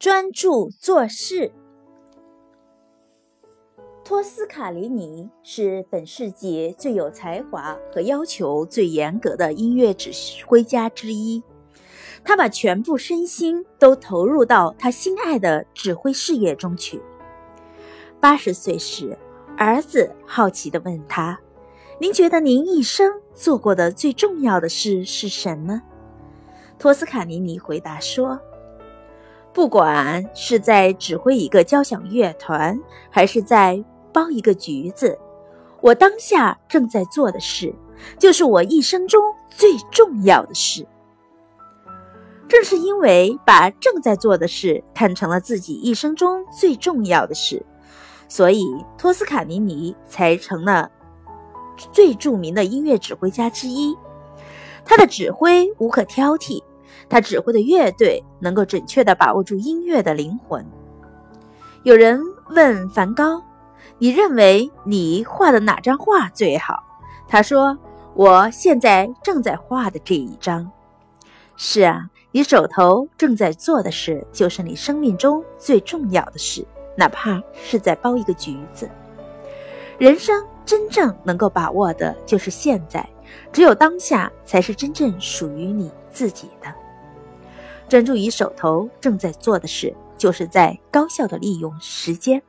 专注做事。托斯卡尼尼是本世纪最有才华和要求最严格的音乐指挥家之一。他把全部身心都投入到他心爱的指挥事业中去。八十岁时，儿子好奇地问他：“您觉得您一生做过的最重要的事是什么？”托斯卡尼尼回答说。不管是在指挥一个交响乐团，还是在包一个橘子，我当下正在做的事，就是我一生中最重要的事。正是因为把正在做的事看成了自己一生中最重要的事，所以托斯卡尼尼才成了最著名的音乐指挥家之一。他的指挥无可挑剔。他指挥的乐队能够准确地把握住音乐的灵魂。有人问梵高：“你认为你画的哪张画最好？”他说：“我现在正在画的这一张。”是啊，你手头正在做的事，就是你生命中最重要的事，哪怕是在包一个橘子。人生真正能够把握的就是现在，只有当下才是真正属于你自己的。专注于手头正在做的事，就是在高效的利用时间。